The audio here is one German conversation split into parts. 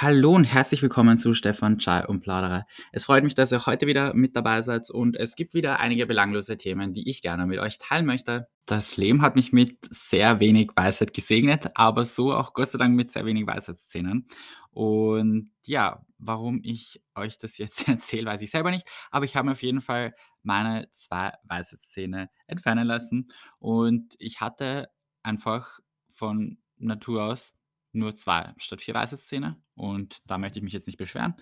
Hallo und herzlich willkommen zu Stefan Chai und Plauderer. Es freut mich, dass ihr heute wieder mit dabei seid und es gibt wieder einige belanglose Themen, die ich gerne mit euch teilen möchte. Das Leben hat mich mit sehr wenig Weisheit gesegnet, aber so auch Gott sei Dank mit sehr wenig Weisheitsszenen. Und ja, warum ich euch das jetzt erzähle, weiß ich selber nicht, aber ich habe mir auf jeden Fall meine zwei Weisheitszähne entfernen lassen und ich hatte einfach von Natur aus nur zwei statt vier Weisheitszähne und da möchte ich mich jetzt nicht beschweren.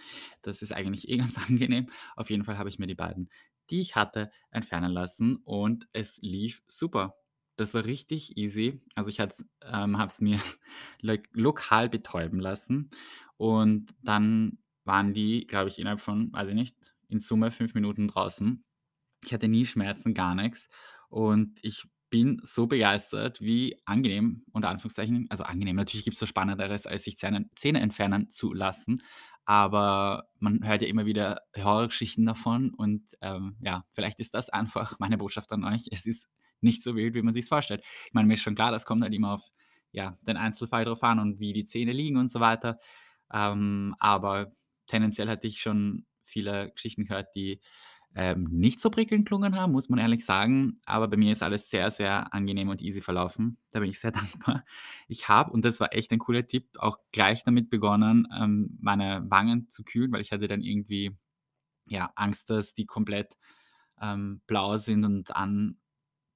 Das ist eigentlich eh ganz angenehm. Auf jeden Fall habe ich mir die beiden, die ich hatte, entfernen lassen und es lief super. Das war richtig easy. Also ich ähm, habe es mir lo lokal betäuben lassen und dann waren die, glaube ich, innerhalb von, weiß ich nicht, in Summe fünf Minuten draußen. Ich hatte nie Schmerzen, gar nichts und ich bin so begeistert, wie angenehm, unter Anführungszeichen, also angenehm, natürlich gibt es was Spannenderes, als sich Zähne, Zähne entfernen zu lassen, aber man hört ja immer wieder Horrorgeschichten davon und ähm, ja, vielleicht ist das einfach meine Botschaft an euch. Es ist nicht so wild, wie man sich vorstellt. Ich meine, mir ist schon klar, das kommt halt immer auf ja, den Einzelfall drauf an und wie die Zähne liegen und so weiter. Ähm, aber tendenziell hatte ich schon viele Geschichten gehört, die ähm, nicht so prickelnd klungen haben, muss man ehrlich sagen. Aber bei mir ist alles sehr, sehr angenehm und easy verlaufen. Da bin ich sehr dankbar. Ich habe, und das war echt ein cooler Tipp, auch gleich damit begonnen, ähm, meine Wangen zu kühlen, weil ich hatte dann irgendwie ja, Angst, dass die komplett ähm, blau sind und an,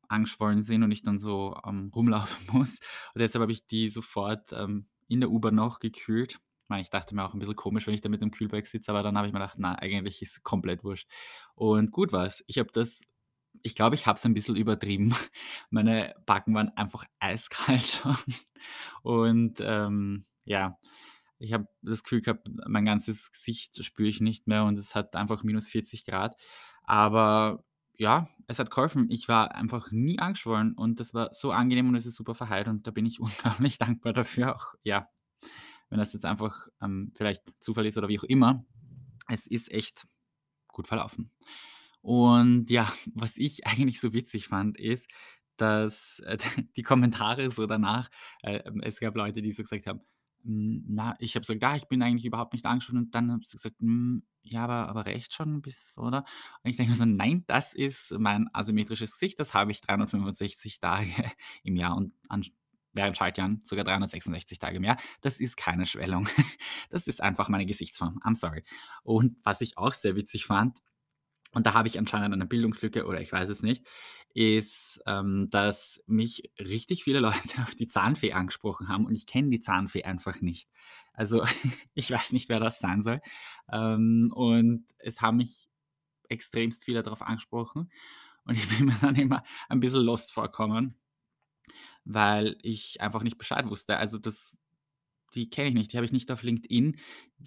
angeschwollen sind und ich dann so ähm, rumlaufen muss. Und deshalb habe ich die sofort ähm, in der U-Bahn noch gekühlt meine, ich dachte mir auch ein bisschen komisch, wenn ich da mit dem Kühlberg sitze, aber dann habe ich mir gedacht: „Na, eigentlich ist komplett wurscht.“ Und gut war's. Ich habe das ich glaube, ich habe es ein bisschen übertrieben. Meine Backen waren einfach eiskalt schon und, ähm, ja, ich habe das Gefühl gehabt, mein ganzes Gesicht spüre ich nicht mehr und es hat einfach minus 40 Grad. Aber ja, es hat geholfen. Ich war einfach nie angeschwollen und das war so angenehm und es ist super verheilt und da bin ich unglaublich dankbar dafür auch, ja, wenn das jetzt einfach ähm, vielleicht Zufall ist oder wie auch immer. Es ist echt gut verlaufen. Und ja, was ich eigentlich so witzig fand, ist, dass äh, die Kommentare so danach, äh, es gab Leute, die so gesagt haben, hm, na, ich habe gesagt, ja, ich bin eigentlich überhaupt nicht angeschaut und dann haben sie gesagt, hm, ja, aber, aber recht schon bis, oder? Und ich denke mir so, nein, das ist mein asymmetrisches Gesicht, das habe ich 365 Tage im Jahr und an, während Schaltjahren sogar 366 Tage im Jahr. Das ist keine Schwellung. Das ist einfach meine Gesichtsform. I'm sorry. Und was ich auch sehr witzig fand, und da habe ich anscheinend eine Bildungslücke oder ich weiß es nicht, ist, ähm, dass mich richtig viele Leute auf die Zahnfee angesprochen haben und ich kenne die Zahnfee einfach nicht. Also ich weiß nicht, wer das sein soll. Ähm, und es haben mich extremst viele darauf angesprochen und ich bin mir dann immer ein bisschen lost vorkommen weil ich einfach nicht Bescheid wusste. Also das die kenne ich nicht, die habe ich nicht auf LinkedIn.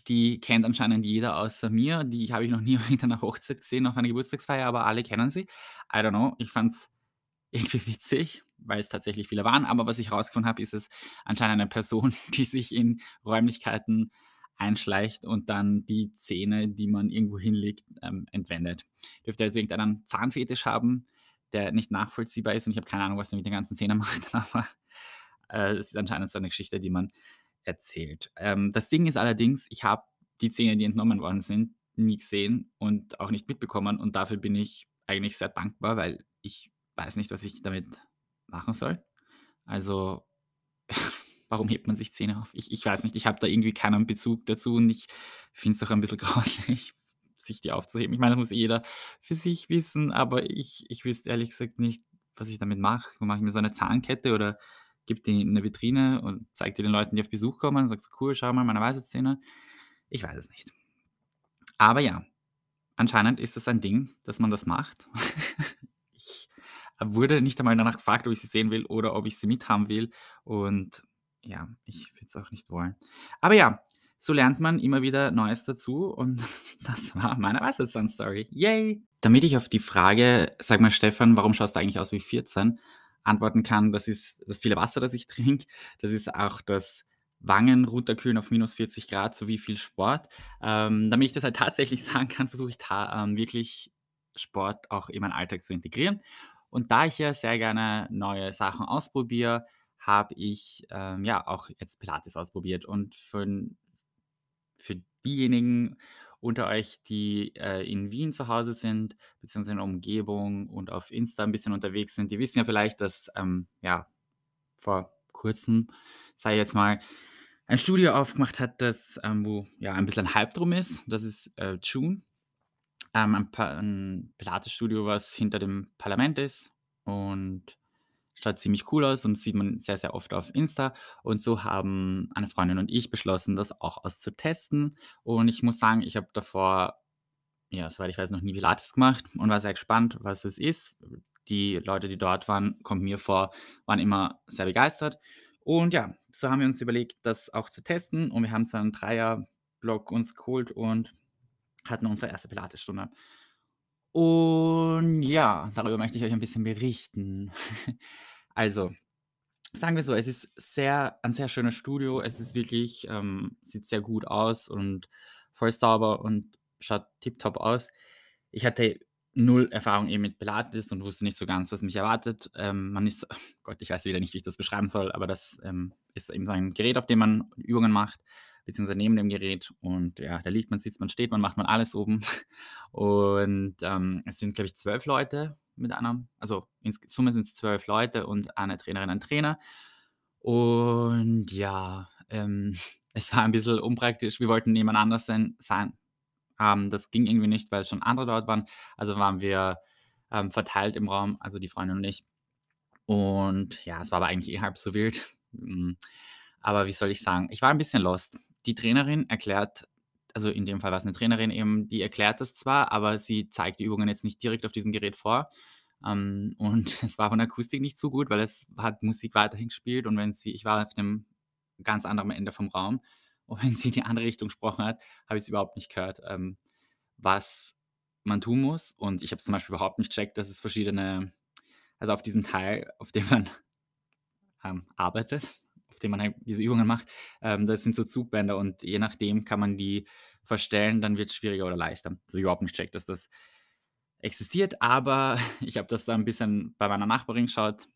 Die kennt anscheinend jeder außer mir. Die habe ich noch nie auf irgendeiner Hochzeit gesehen, auf einer Geburtstagsfeier, aber alle kennen sie. I don't know, ich fand es irgendwie witzig, weil es tatsächlich viele waren. Aber was ich herausgefunden habe, ist es anscheinend eine Person, die sich in Räumlichkeiten einschleicht und dann die Zähne, die man irgendwo hinlegt, ähm, entwendet. Dürfte also irgendeinen Zahnfetisch haben, der nicht nachvollziehbar ist und ich habe keine Ahnung, was der mit den ganzen Zähnen macht, aber äh, es ist anscheinend so eine Geschichte, die man erzählt. Ähm, das Ding ist allerdings, ich habe die Zähne, die entnommen worden sind, nie gesehen und auch nicht mitbekommen und dafür bin ich eigentlich sehr dankbar, weil ich weiß nicht, was ich damit machen soll. Also, warum hebt man sich Zähne auf? Ich, ich weiß nicht, ich habe da irgendwie keinen Bezug dazu und ich finde es auch ein bisschen grauslich, sich die aufzuheben. Ich meine, das muss jeder für sich wissen, aber ich, ich wüsste ehrlich gesagt nicht, was ich damit mache. Mache ich mir so eine Zahnkette oder gebe die in eine Vitrine und zeige die den Leuten, die auf Besuch kommen und sagst, cool, schau mal meine Weisheitszähne. Ich weiß es nicht. Aber ja, anscheinend ist das ein Ding, dass man das macht. ich wurde nicht einmal danach gefragt, ob ich sie sehen will oder ob ich sie mithaben will. Und ja, ich würde es auch nicht wollen. Aber ja, so lernt man immer wieder Neues dazu und das war meine Weisheitszahn-Story. Yay! Damit ich auf die Frage, sag mal Stefan, warum schaust du eigentlich aus wie 14, antworten kann, das ist das viele Wasser, das ich trinke, das ist auch das Wangen runterkühlen auf minus 40 Grad sowie viel Sport. Ähm, damit ich das halt tatsächlich sagen kann, versuche ich ähm, wirklich Sport auch in meinen Alltag zu integrieren. Und da ich ja sehr gerne neue Sachen ausprobiere, habe ich ähm, ja auch jetzt Pilates ausprobiert. Und für für diejenigen unter euch, die, äh, in Wien zu Hause sind, beziehungsweise in der Umgebung und auf Insta 'n bisschen unterwegs sind, die wissen ja vielleicht, dass, ähm, ja, vor Kurzem, ich jetzt mal, ein Studio aufgemacht hat, das, ähm wo, ja, ein bisschen Hype drum ist. Das ist, äh, Joon. Ähm, ein Pa 'n Pilates-Studio, was hinter dem Parlament ist und schaut ziemlich cool aus und sieht man sehr, sehr oft auf Insta. Und so haben eine Freundin und ich beschlossen, das auch auszutesten. Und ich muss sagen, ich habe davor, ja, soweit ich weiß, noch nie Pilates gemacht und war sehr gespannt, was es ist. Die Leute, die dort waren, kommt mir vor, waren immer sehr begeistert. Und ja, so haben wir uns überlegt, das auch zu testen und wir haben so 'n Dreierblock uns geholt und hatten unsere erste Pilatesstunde. Und ja, darüber möchte ich euch ein bisschen berichten. Also, sagen wir so, es ist sehr ein sehr schönes Studio. Es ist wirklich ähm, sieht sehr gut aus und voll sauber und schaut tipptopp aus. Ich hatte null Erfahrung eben mit Pilates und wusste nicht so ganz, was mich erwartet. Ähm, man ist Gott, ich weiß wieder nicht, wie ich das beschreiben soll, aber das, ähm, ist eben so ein Gerät, auf dem man Übungen macht, beziehungsweise neben dem Gerät. Und ja, da liegt man, sitzt man, steht man, macht man alles oben. Und, ähm, es sind, glaube ich, 12 Leute mit einer also, in Summe sind's 12 Leute und eine Trainerin, ein Trainer. Und ja, ähm, es war ein bisschen unpraktisch. Wir wollten nebeneinander sein sein. Ähm, das ging irgendwie nicht, weil schon andere dort waren. Also waren wir, ähm, verteilt im Raum, also die Freundin und ich. Und ja, es war aber eigentlich eh halb so wild. Hm, aber wie soll ich sagen? Ich war ein bisschen lost. Die Trainerin erklärt also in dem Fall war's 'ne Trainerin eben, die erklärt das zwar, aber sie zeigt die Übungen jetzt nicht direkt auf diesem Gerät vor. Ähm, und es war von der Akustik nicht so gut, weil es hat Musik weiterhin gespielt und wenn sie ich war auf dem ganz anderen Ende vom Raum und wenn sie in die andere Richtung gesprochen hat, habe ich's überhaupt nicht gehört, ähm, was man tun muss. Und ich habe zum Beispiel überhaupt nicht gecheckt, dass es verschiedene also auf diesem Teil, auf dem man, ähm, arbeitet, auf dem man halt diese Übungen macht, ähm, das sind so Zugbänder und je nachdem kann man die verstellen, dann wird's schwieriger oder leichter. Also überhaupt nicht gecheckt, dass das existiert, aber ich habe das da 'n bisschen bei meiner Nachbarin geschaut,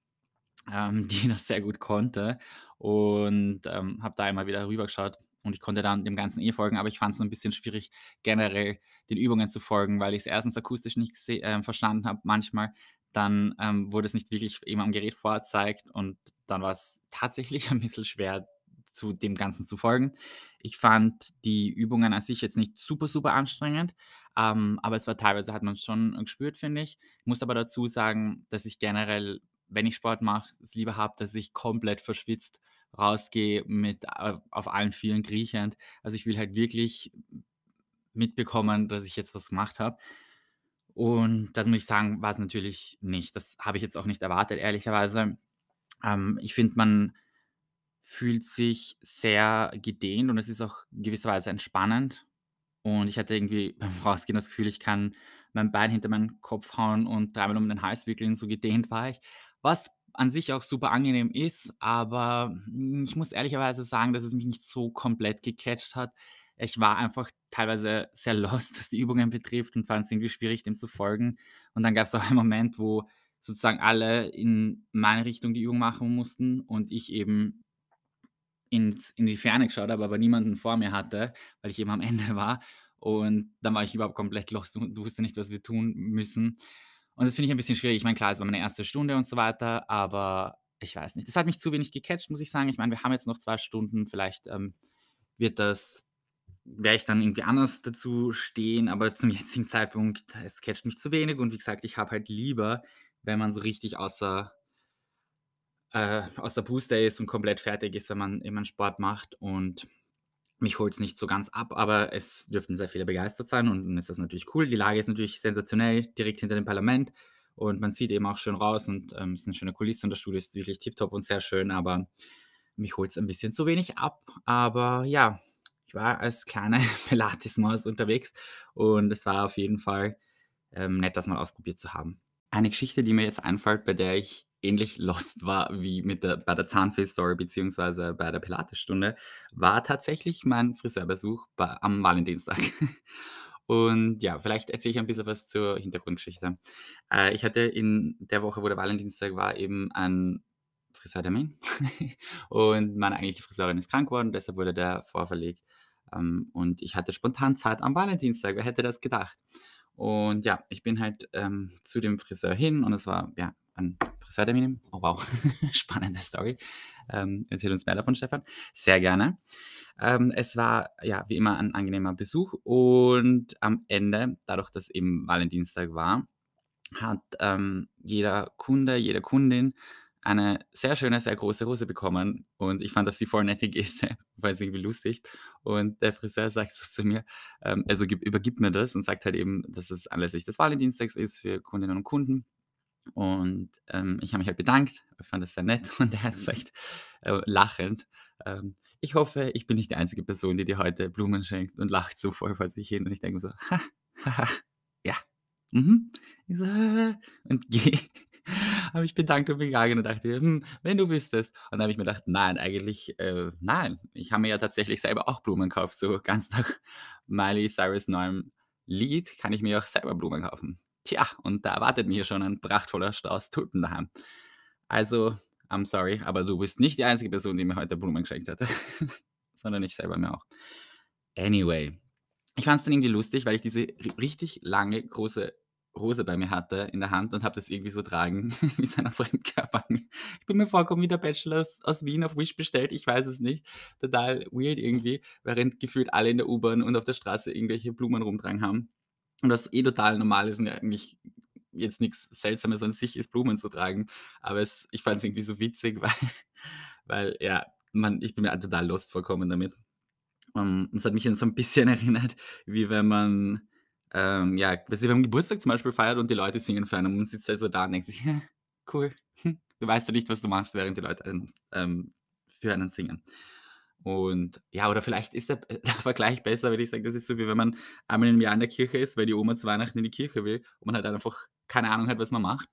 ähm, die das sehr gut konnte und, ähm, habe da immer wieder rübergeschaut und ich konnte dann dem Ganzen eh folgen, aber ich fand's 'n bisschen schwierig, generell den Übungen zu folgen, weil ich's erstens akustisch nicht äh, verstanden habe manchmal. Dann, ähm, wurde es nicht wirklich eben am Gerät vorgezeigt und dann war's tatsächlich ein bisschen schwer, zu dem Ganzen zu folgen. Ich fand die Übungen an sich jetzt nicht super, super anstrengend, ähm, aber es war teilweise hat man's schon gespürt, finde ich. Muss aber dazu sagen, dass ich generell, wenn ich Sport mache, es lieber habe, dass ich komplett verschwitzt rausgehe mit a auf allen Vieren kriechend. Also, ich will halt wirklich mitbekommen, dass ich jetzt was gemacht habe. Und das muss ich sagen, war's natürlich nicht. Das habe ich jetzt auch nicht erwartet, ehrlicherweise. Ähm, ich finde, man fühlt sich sehr gedehnt und es ist auch gewisserweise entspannend. Und ich hatte irgendwie beim Rausgehen das Gefühl, ich kann mein Bein hinter meinen Kopf hauen und dreimal um den Hals wickeln, so gedehnt war ich. Was an sich auch super angenehm ist, aber, ich muss ehrlicherweise sagen, dass es mich nicht so komplett gecatcht hat. Ich war einfach teilweise sehr lost, was die Übungen betrifft und fand's irgendwie schwierig, dem zu folgen. Und dann gab's auch einen Moment, wo sozusagen alle in meine Richtung die Übung machen mussten und ich eben ins in die Ferne geschaut habe, aber niemanden vor mir hatte, weil ich eben am Ende war. Und dann war ich überhaupt komplett lost und wusste nicht, was wir tun müssen. Und das finde ich ein bisschen schwierig. Ich meine, klar, es war meine erste Stunde und so weiter, aber ich weiß nicht. Das hat mich zu wenig gecatcht, muss ich sagen. Ich meine, wir haben jetzt noch 2 Stunden, vielleicht, ähm, wird das werde ich dann irgendwie anders dazu stehen, aber zum jetzigen Zeitpunkt, es catcht mich zu wenig und wie gesagt, ich habe halt lieber, wenn man so richtig außer äh, aus der Puste ist und komplett fertig ist, wenn man einen Sport macht und mich holt's nicht so ganz ab, aber es dürften sehr viele begeistert sein und dann ist das natürlich cool. Die Lage ist natürlich sensationell, direkt hinter dem Parlament und man sieht eben auch schön raus und, ähm, es ist 'ne schöne Kulisse und das Studio ist wirklich tipptopp und sehr schön, aber mich holt's ein bisschen zu wenig ab. Aber ja, ich war als kleine Pilates-Maus unterwegs und es war auf jeden Fall, ähm, nett, das mal ausprobiert zu haben. Eine Geschichte, die mir jetzt einfällt, bei der ich ähnlich lost war wie mit der bei der Zahnfee-Story beziehungsweise bei der Pilatesstunde, war tatsächlich mein Friseurbesuch bei am Valentinstag. Und ja, vielleicht erzähle ich ein bisschen was zur Hintergrundgeschichte. Äh, ich hatte in der Woche, wo der Valentinstag war, eben einen Friseurtermin und meine eigentliche Friseurin ist krank geworden, deshalb wurde der vorverlegt. Ähm, und ich hatte spontan Zeit am Valentinstag. Wer hätte das gedacht? Und ja, ich bin halt ähm, zu dem Friseur hin und es war ja ein Friseurtermin. Oh wow, spannende Story. Ähm, erzähl uns mehr davon, Stefan. Sehr gerne. Ähm, es war ja wie immer ein angenehmer Besuch und am Ende, dadurch, dass eben Valentinstag war, hat ähm, jeder Kunde, jede Kundin eine sehr schöne, sehr große Rose bekommen und ich fand das die voll nette Geste, weil es irgendwie lustig. Und der Friseur sagt so zu mir, ähm, also gib, übergibt mir das und sagt halt eben, dass es anlässlich des Valentinstags ist für Kundinnen und Kunden. Und ähm, ich habe mich halt bedankt, fand das sehr nett und er hat gesagt, äh, lachend, ähm, ich hoffe, ich bin nicht die einzige Person, die dir heute Blumen schenkt und lacht so voll vor sich hin. Und ich denke mir so, ha, ha, ha, ja, mhm. So, und gehe habe ich bedankt und bin gegangen und dachte „Hm, wenn du wüsstest.“ Und dann habe ich mir gedacht: „Nein, eigentlich, äh, nein. Ich habe mir ja tatsächlich selber auch Blumen gekauft, so ganz nach Miley Cyrus' neuem Lied kann ich mir auch selber Blumen kaufen.“ Tja, und da erwartet mich schon ein prachtvoller Strauß Tulpen daheim. Also, I'm sorry, aber du bist nicht die einzige Person, die mir heute Blumen geschenkt hat, sondern ich selber mir auch. Anyway, ich fand es dann irgendwie lustig, weil ich diese ri richtig lange, große Rose bei mir hatte in der Hand und habe das irgendwie so tragen wie so ein Fremdkörper. Ich bin mir vorgekommen wie der Bachelor aus, Wien auf Wish bestellt, ich weiß es nicht. Total weird irgendwie, während gefühlt alle in der U-Bahn und auf der Straße irgendwelche Blumen rumtragen haben. Und was eh total normal ist und eigentlich jetzt nichts Seltsames an sich ist, Blumen zu tragen. Aber es, ich fand es irgendwie so witzig, weil, weil ja, man, ich bin mir total lost vorkommen damit. Und es hat mich so ein bisschen erinnert, wie wenn man ähm, ja, wenn man Geburtstag zum Beispiel feiert und die Leute singen für einen und sitzt halt da und denkt sich: „Ja, cool.“ Du weißt ja nicht, was du machst, während die Leute einen, ähm, für einen singen. Und ja, oder vielleicht ist der der Vergleich besser, wenn ich sage, das ist so, wie wenn man einmal im Jahr in der Kirche ist, weil die Oma zu Weihnachten in die Kirche will und man halt einfach keine Ahnung hat, was man macht,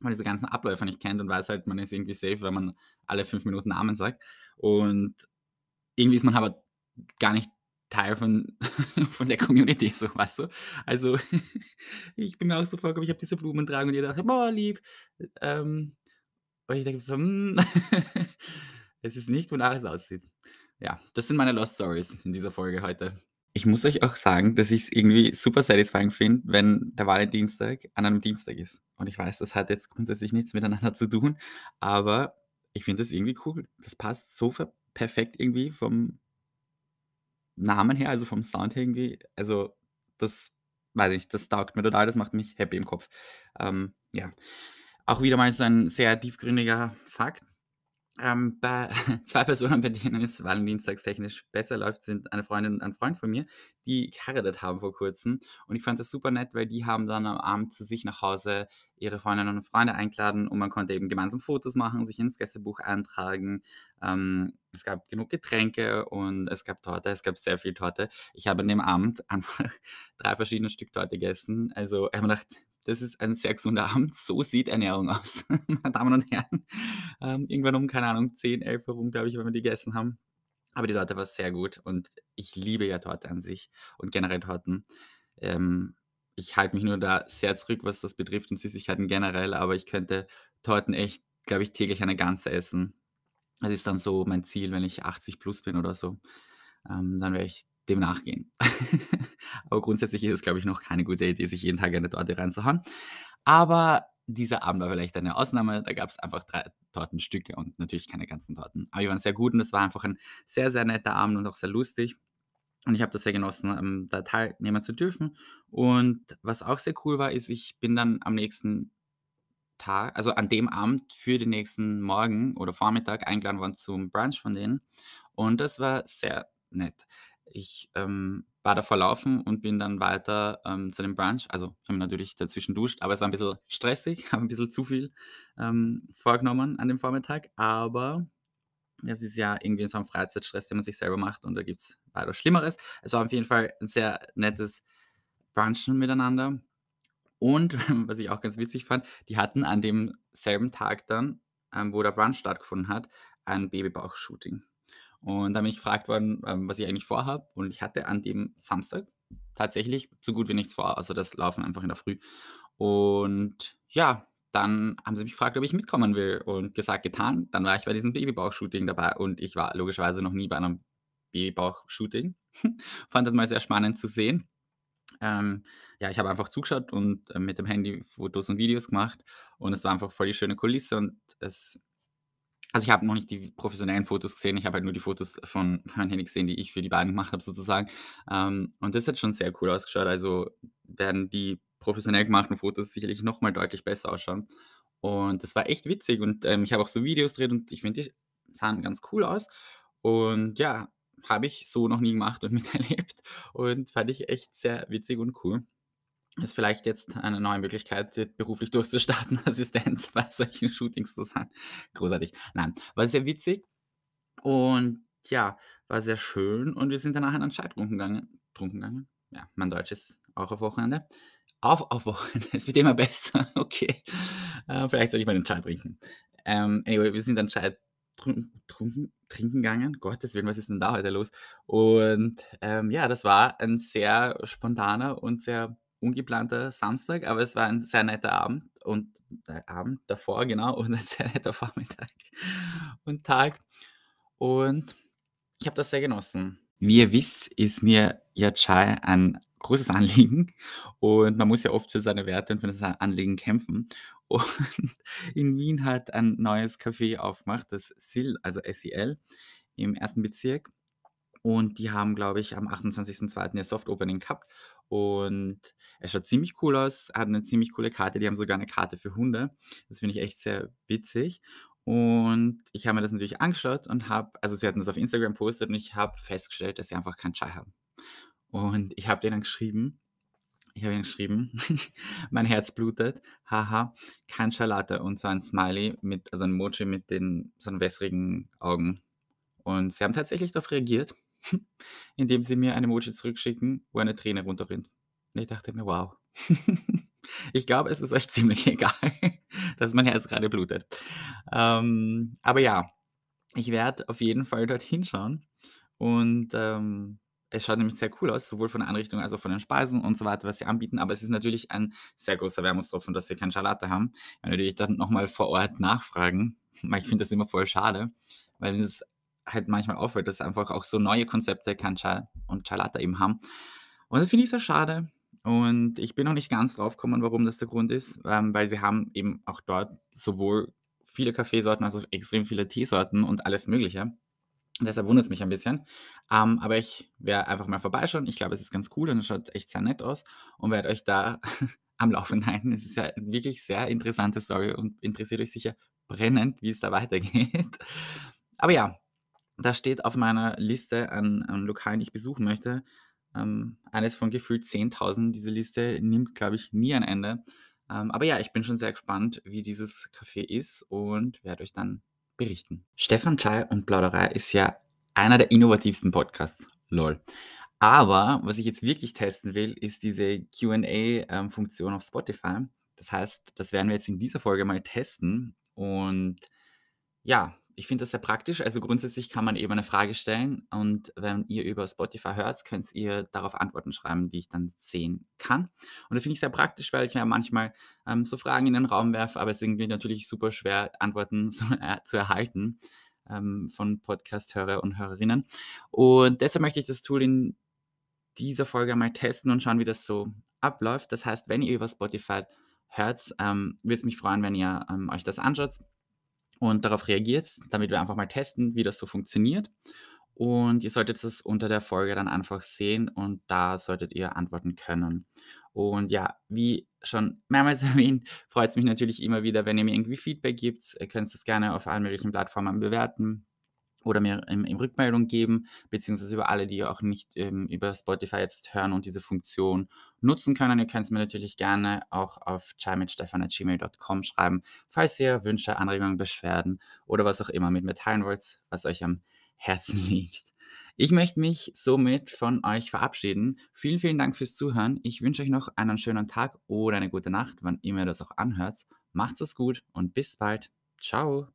man diese ganzen Abläufe nicht kennt und weiß halt, man ist irgendwie safe, wenn man alle 5 Minuten Amen sagt. Und irgendwie ist man aber gar nicht Teil von von der Community so, weißt du? Also, ich bin mir auch so vorgekommen, ich habe diese Blumen tragen und jeder dachte: „Boah, lieb.“ Ähm, und ich denke so: „Hm, es ist nicht, wonach es aussieht.“ Ja, das sind meine Lost Stories in dieser Folge heute. Ich muss euch auch sagen, dass ich es irgendwie super satisfying finde, wenn der Valentinstag an einem Dienstag ist. Und ich weiß, das hat jetzt grundsätzlich nichts miteinander zu tun, aber ich finde das irgendwie cool. Das passt so perfekt irgendwie vom Namen her, also vom Sound her irgendwie, also das weiß ich, das taugt mir total, das macht mich happy im Kopf. Ähm, ja. Auch wieder mal so ein sehr tiefgründiger Fakt. Ähm, bei 2 Personen, bei denen es valentinstagstechnisch besser läuft, sind eine Freundin und ein Freund von mir, die geheiratet haben vor Kurzem. Und ich fand das super nett, weil die haben dann am Abend zu sich nach Hause ihre Freundinnen und Freunde eingeladen und man konnte eben gemeinsam Fotos machen, sich ins Gästebuch eintragen. Ähm, es gab genug Getränke und es gab Torte, es gab sehr viel Torte. Ich habe an dem Abend einfach 3 verschiedene Stück Torte gegessen. Also, ich habe mir gedacht, das ist ein sehr gesunder Abend. So sieht Ernährung aus, meine Damen und Herren. Ähm, irgendwann um, keine Ahnung, 10, 11 herum, glaube ich, wenn wir die gegessen haben. Aber die Torte war sehr gut und ich liebe ja Torte an sich und generell Torten. Ähm, ich halte mich nur da sehr zurück, was das betrifft und Süßigkeiten generell, aber ich könnte Torten echt, glaube ich, täglich eine ganze essen. Das ist dann so mein Ziel, wenn ich 80 plus bin oder so. Ähm, dann werde ich dem nachgehen. Aber grundsätzlich ist es, glaube ich, noch keine gute Idee, sich jeden Tag eine Torte reinzuhauen. Aber dieser Abend war vielleicht eine Ausnahme. Da gab es einfach drei Tortenstücke und natürlich keine ganzen Torten. Aber die waren sehr gut und es war einfach ein sehr, sehr netter Abend und auch sehr lustig. Und ich habe das sehr genossen, ähm, da teilnehmen zu dürfen. Und was auch sehr cool war, ist, ich bin dann am nächsten Tag, also an dem Abend für den nächsten Morgen oder Vormittag eingeladen worden zum Brunch von denen. Und das war sehr nett. Ich, ähm, war davor laufen und bin dann weiter, ähm, zu dem Brunch. Also, ich habe natürlich dazwischen duscht, aber es war ein bisschen stressig, habe ein bisschen zu viel, ähm, vorgenommen an dem Vormittag, aber das ist ja irgendwie so ein Freizeitstress, den man sich selber macht und da gibt es weitaus Schlimmeres. Es war auf jeden Fall ein sehr nettes Brunchen miteinander und was ich auch ganz witzig fand, die hatten an demselben Tag dann, ähm, wo der Brunch stattgefunden hat, ein Babybauch-Shooting. Und da bin ich gefragt worden, ähm, was ich eigentlich vorhabe. Und ich hatte an dem Samstag tatsächlich so gut wie nichts vor, also das Laufen einfach in der Früh. Und ja, dann haben sie mich gefragt, ob ich mitkommen will und gesagt, getan. Dann war ich bei diesem Babybauch-Shooting dabei und ich war logischerweise noch nie bei einem Babybauch-Shooting. Fand das mal sehr spannend zu sehen. Ähm, ja, ich habe einfach zugeschaut und äh, mit dem Handy Fotos und Videos gemacht und es war einfach voll die schöne Kulisse und es also ich habe noch nicht die professionellen Fotos gesehen, ich habe halt nur die Fotos von meinem Handy gesehen, die ich für die beiden gemacht habe sozusagen. Ähm, und das hat schon sehr cool ausgeschaut. Also werden die professionell gemachten Fotos sicherlich noch mal deutlich besser ausschauen. Und das war echt witzig und, ähm, ich habe auch so Videos gedreht und ich finde, die sahen ganz cool aus. Und ja, habe ich so noch nie gemacht und miterlebt und fand ich echt sehr witzig und cool. Ist vielleicht jetzt eine neue Möglichkeit, beruflich durchzustarten, Assistent bei solchen Shootings zu sein. Großartig. Nein, war sehr witzig und ja, war sehr schön und wir sind danach in einen Chai gegangen trunken gegangen? Ja, mein Deutsch ist auch auf Wochenende. Auf auf Wochenende, es wird immer besser, okay. Äh, vielleicht soll ich mal den Chai trinken. Ähm, anyway, wir sind dann Chai trun trunken trinken gegangen. Gottes Willen, was ist denn da heute los? Und, ähm, ja, das war ein sehr spontaner und sehr ungeplanter Samstag, aber es war ein sehr netter Abend und der Abend davor, genau, und ein sehr netter Vormittag und Tag. Und ich habe das sehr genossen. Wie ihr wisst, ist mir ja Chai ein großes Anliegen und man muss ja oft für seine Werte und für sein Anliegen kämpfen. Und in Wien hat ein neues Café aufgemacht, das SIL, also SEL, im ersten Bezirk. Und die haben, glaube ich, am 28.02. ihr Soft Opening gehabt. Und er schaut ziemlich cool aus, hat eine ziemlich coole Karte. Die haben sogar eine Karte für Hunde. Das finde ich echt sehr witzig. Und ich habe mir das natürlich angeschaut und habe, also sie hatten das auf Instagram postet und ich habe festgestellt, dass sie einfach keinen Chai haben. Und ich habe denen geschrieben, ich habe ihnen geschrieben, mein Herz blutet, haha, kein Schalate und so ein Smiley mit, also ein Emoji mit den so wässrigen Augen. Und sie haben tatsächlich darauf reagiert, indem sie mir ein Emoji zurückschicken, wo eine Träne runterrinnt. Und ich dachte mir, wow. ich glaube, es ist euch ziemlich egal, dass mein Herz gerade blutet. Ähm, aber ja, ich werde auf jeden Fall dorthin schauen und ähm, es schaut nämlich sehr cool aus, sowohl von der Anrichtung als auch von den Speisen und so weiter, was sie anbieten. Aber es ist natürlich ein sehr großer Wermutstropfen, dass sie kein Schalate haben. Werde natürlich dann nochmal vor Ort nachfragen, weil ich finde das immer voll schade, weil es halt manchmal auffällt, dass einfach auch so neue Konzepte kein Chai und Chalata eben haben. Und das finde ich sehr schade. Und ich bin noch nicht ganz drauf gekommen, warum das der Grund ist, ähm, weil sie haben eben auch dort sowohl viele Kaffeesorten als auch extrem viele Teesorten und alles Mögliche. Deshalb wundert es mich ein bisschen. Ähm, aber ich werde einfach mal vorbeischauen. Ich glaube, es ist ganz cool und es schaut echt sehr nett aus und werde euch da am Laufen halten. Es ist ja wirklich sehr interessante Story und interessiert euch sicher brennend, wie es da weitergeht. Aber ja, da steht auf meiner Liste an, an Lokalen, die ich besuchen möchte. Ähm, eines von gefühlt 10.000. Diese Liste nimmt, glaube ich, nie ein Ende. Ähm, aber ja, ich bin schon sehr gespannt, wie dieses Café ist und werde euch dann berichten. Stefan Chai und Plauderei ist ja einer der innovativsten Podcasts. Lol. Aber was ich jetzt wirklich testen will, ist diese QA-Funktion ähm, auf Spotify. Das heißt, das werden wir jetzt in dieser Folge mal testen. Und ja, ich finde das sehr praktisch. Also grundsätzlich kann man eben eine Frage stellen und wenn ihr über Spotify hört, könnt ihr darauf Antworten schreiben, die ich dann sehen kann. Und das finde ich sehr praktisch, weil ich ja manchmal ähm, so Fragen in den Raum werfe, aber es ist irgendwie natürlich super schwer, Antworten zu, äh, zu erhalten ähm, von Podcast-Hörer und Hörerinnen. Und deshalb möchte ich das Tool in dieser Folge mal testen und schauen, wie das so abläuft. Das heißt, wenn ihr über Spotify hört, ähm, würde es mich freuen, wenn ihr ähm, euch das anschaut und darauf reagiert, damit wir einfach mal testen, wie das so funktioniert. Und ihr solltet es unter der Folge dann einfach sehen und da solltet ihr antworten können. Und ja, wie schon mehrmals erwähnt, freut es mich natürlich immer wieder, wenn ihr mir irgendwie Feedback gibt. Ihr könnt es gerne auf allen möglichen Plattformen bewerten oder mir im, im Rückmeldung geben, beziehungsweise über alle, die auch nicht ähm, über Spotify jetzt hören und diese Funktion nutzen können. Ihr könnt es mir natürlich gerne auch auf chaimitstefan.gmail.com schreiben, falls ihr Wünsche, Anregungen, Beschwerden oder was auch immer mit mir teilen wollt, was euch am Herzen liegt. Ich möchte mich somit von euch verabschieden. Vielen, vielen Dank fürs Zuhören. Ich wünsche euch noch einen schönen Tag oder eine gute Nacht, wann immer ihr das auch anhört. Macht's es gut und bis bald. Ciao.